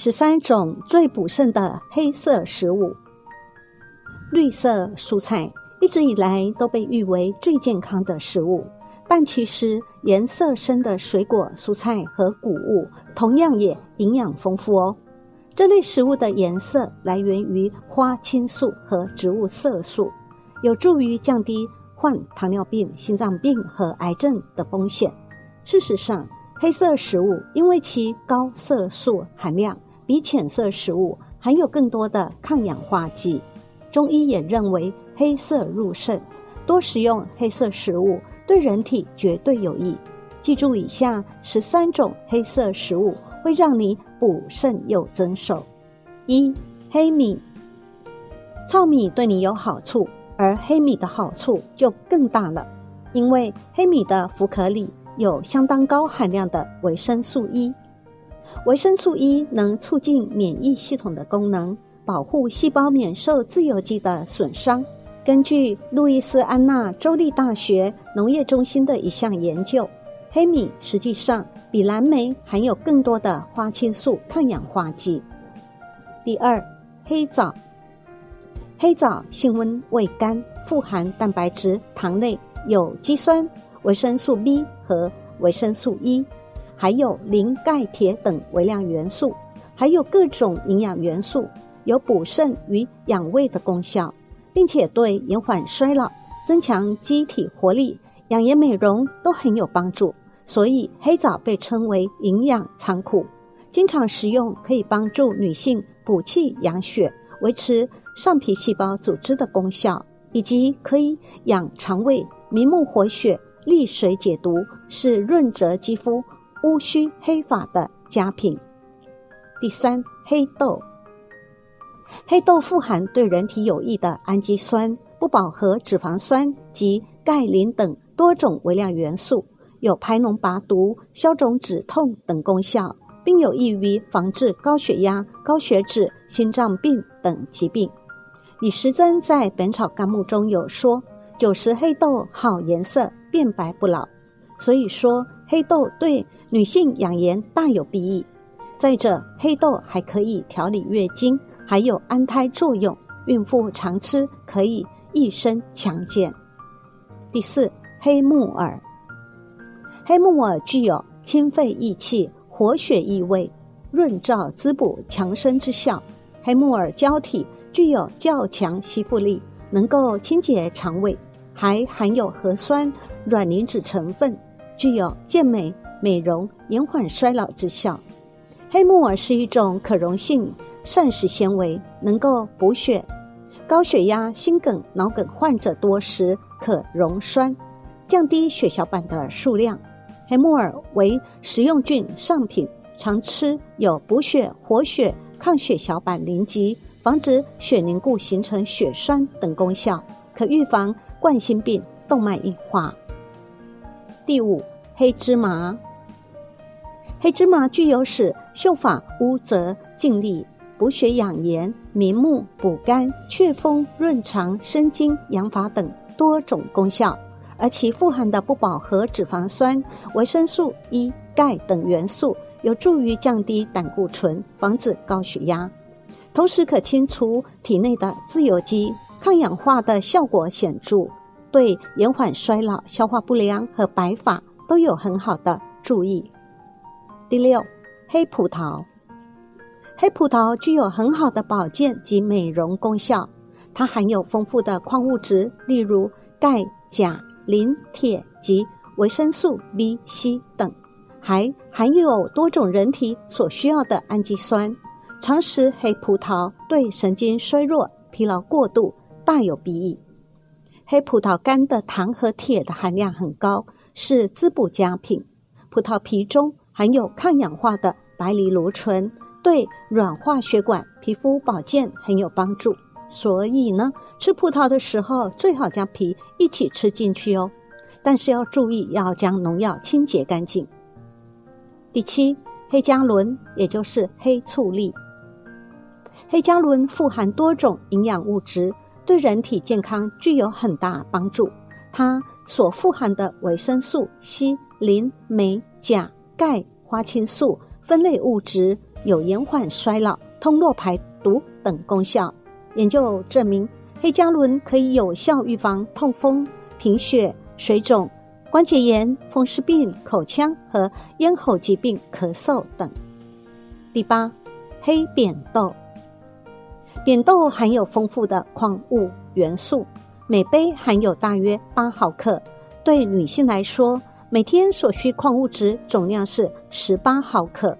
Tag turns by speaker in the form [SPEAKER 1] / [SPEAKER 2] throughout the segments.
[SPEAKER 1] 十三种最补肾的黑色食物。绿色蔬菜一直以来都被誉为最健康的食物，但其实颜色深的水果、蔬菜和谷物同样也营养丰富哦。这类食物的颜色来源于花青素和植物色素，有助于降低患糖尿病、心脏病和癌症的风险。事实上，黑色食物因为其高色素含量。比浅色食物含有更多的抗氧化剂，中医也认为黑色入肾，多食用黑色食物对人体绝对有益。记住以下十三种黑色食物会让你补肾又增寿：一、黑米。糙米对你有好处，而黑米的好处就更大了，因为黑米的麸壳里有相当高含量的维生素 E。维生素 E 能促进免疫系统的功能，保护细胞免受自由基的损伤。根据路易斯安那州立大学农业中心的一项研究，黑米实际上比蓝莓含有更多的花青素抗氧化剂。第二，黑枣。黑枣性温味甘，富含蛋白质、糖类、有机酸、维生素 B 和维生素 E。还有磷、钙、铁等微量元素，还有各种营养元素，有补肾与养胃的功效，并且对延缓衰老、增强机体活力、养颜美容都很有帮助。所以黑枣被称为营养仓库，经常食用可以帮助女性补气养血、维持上皮细胞组织的功效，以及可以养肠胃、明目活血、利水解毒，是润泽肌肤。乌须黑发的佳品。第三，黑豆。黑豆富含对人体有益的氨基酸、不饱和脂肪酸及钙、磷等多种微量元素，有排脓拔毒、消肿止痛等功效，并有益于防治高血压、高血脂、心脏病等疾病。李时珍在《本草纲目》中有说：“久食黑豆好颜色，变白不老。”所以说，黑豆对女性养颜大有裨益。再者，黑豆还可以调理月经，还有安胎作用，孕妇常吃可以一身强健。第四，黑木耳。黑木耳具有清肺益气、活血益胃、润燥滋补、强身之效。黑木耳胶体具有较强吸附力，能够清洁肠胃，还含有核酸、卵磷脂成分。具有健美、美容、延缓衰老之效。黑木耳是一种可溶性膳食纤维，能够补血。高血压、心梗、脑梗患者多食可溶栓，降低血小板的数量。黑木耳为食用菌上品，常吃有补血、活血、抗血小板凝集、防止血凝固形成血栓等功效，可预防冠心病、动脉硬化。第五，黑芝麻。黑芝麻具有使秀发乌泽、净利、补血养颜、明目、补肝、祛风、润肠、生津、养发等多种功效，而其富含的不饱和脂肪酸、维生素 E、钙等元素，有助于降低胆固醇，防止高血压，同时可清除体内的自由基，抗氧化的效果显著。对延缓衰老、消化不良和白发都有很好的注意。第六，黑葡萄。黑葡萄具有很好的保健及美容功效，它含有丰富的矿物质，例如钙、钾、磷、铁及维生素 B、C 等，还含有多种人体所需要的氨基酸。常食黑葡萄对神经衰弱、疲劳过度大有裨益。黑葡萄干的糖和铁的含量很高，是滋补佳品。葡萄皮中含有抗氧化的白藜芦醇，对软化血管、皮肤保健很有帮助。所以呢，吃葡萄的时候最好将皮一起吃进去哦。但是要注意，要将农药清洁干净。第七，黑加仑，也就是黑醋栗。黑加仑富含多种营养物质。对人体健康具有很大帮助。它所富含的维生素、硒、磷、镁、钾、钙、花青素、酚类物质、有延缓衰老、通络排毒等功效。研究证明，黑加仑可以有效预防痛风、贫血、水肿、关节炎、风湿病、口腔和咽喉疾病、咳嗽等。第八，黑扁豆。扁豆含有丰富的矿物元素，每杯含有大约八毫克。对女性来说，每天所需矿物质总量是十八毫克。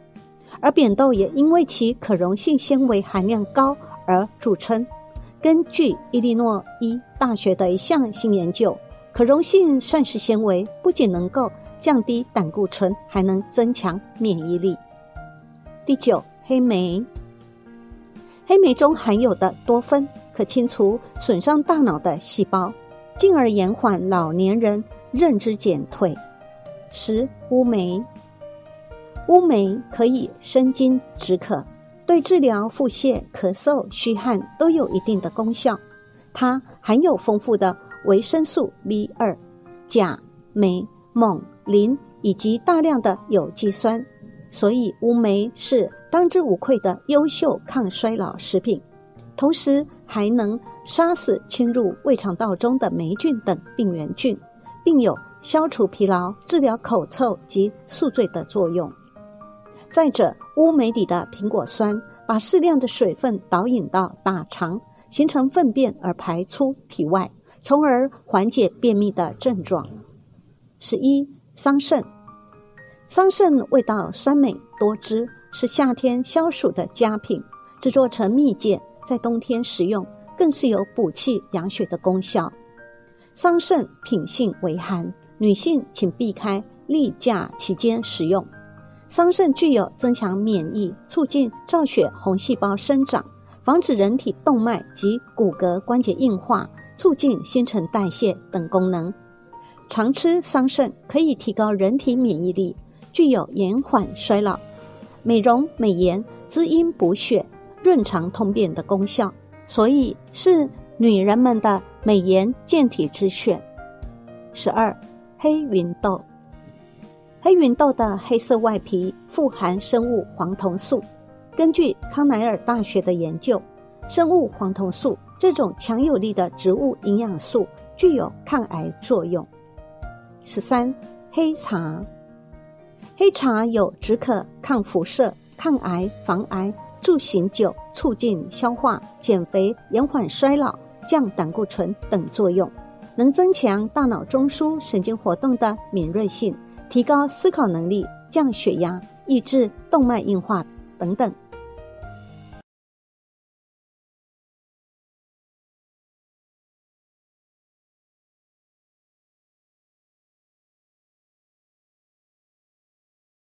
[SPEAKER 1] 而扁豆也因为其可溶性纤维含量高而著称。根据伊利诺伊大学的一项新研究，可溶性膳食纤维不仅能够降低胆固醇，还能增强免疫力。第九，黑莓。黑莓中含有的多酚可清除损伤大脑的细胞，进而延缓老年人认知减退。十乌梅，乌梅可以生津止渴，对治疗腹泻、咳嗽、虚汗都有一定的功效。它含有丰富的维生素 B 二、钾、镁、锰、磷以及大量的有机酸。所以，乌梅是当之无愧的优秀抗衰老食品，同时还能杀死侵入胃肠道中的霉菌等病原菌，并有消除疲劳、治疗口臭及宿醉的作用。再者，乌梅里的苹果酸把适量的水分导引到大肠，形成粪便而排出体外，从而缓解便秘的症状。十一，桑葚。桑葚味道酸美多汁，是夏天消暑的佳品。制作成蜜饯，在冬天食用，更是有补气养血的功效。桑葚品性为寒，女性请避开例假期间食用。桑葚具有增强免疫、促进造血红细胞生长、防止人体动脉及骨骼关节硬化、促进新陈代谢等功能。常吃桑葚可以提高人体免疫力。具有延缓衰老、美容美颜、滋阴补血、润肠通便的功效，所以是女人们的美颜健体之选。十二，黑芸豆。黑芸豆的黑色外皮富含生物黄酮素。根据康奈尔大学的研究，生物黄酮素这种强有力的植物营养素具有抗癌作用。十三，黑茶。黑茶有止渴、抗辐射、抗癌、防癌、助醒酒、促进消化、减肥、延缓衰老、降胆固醇等作用，能增强大脑中枢神经活动的敏锐性，提高思考能力，降血压，抑制动脉硬化等等。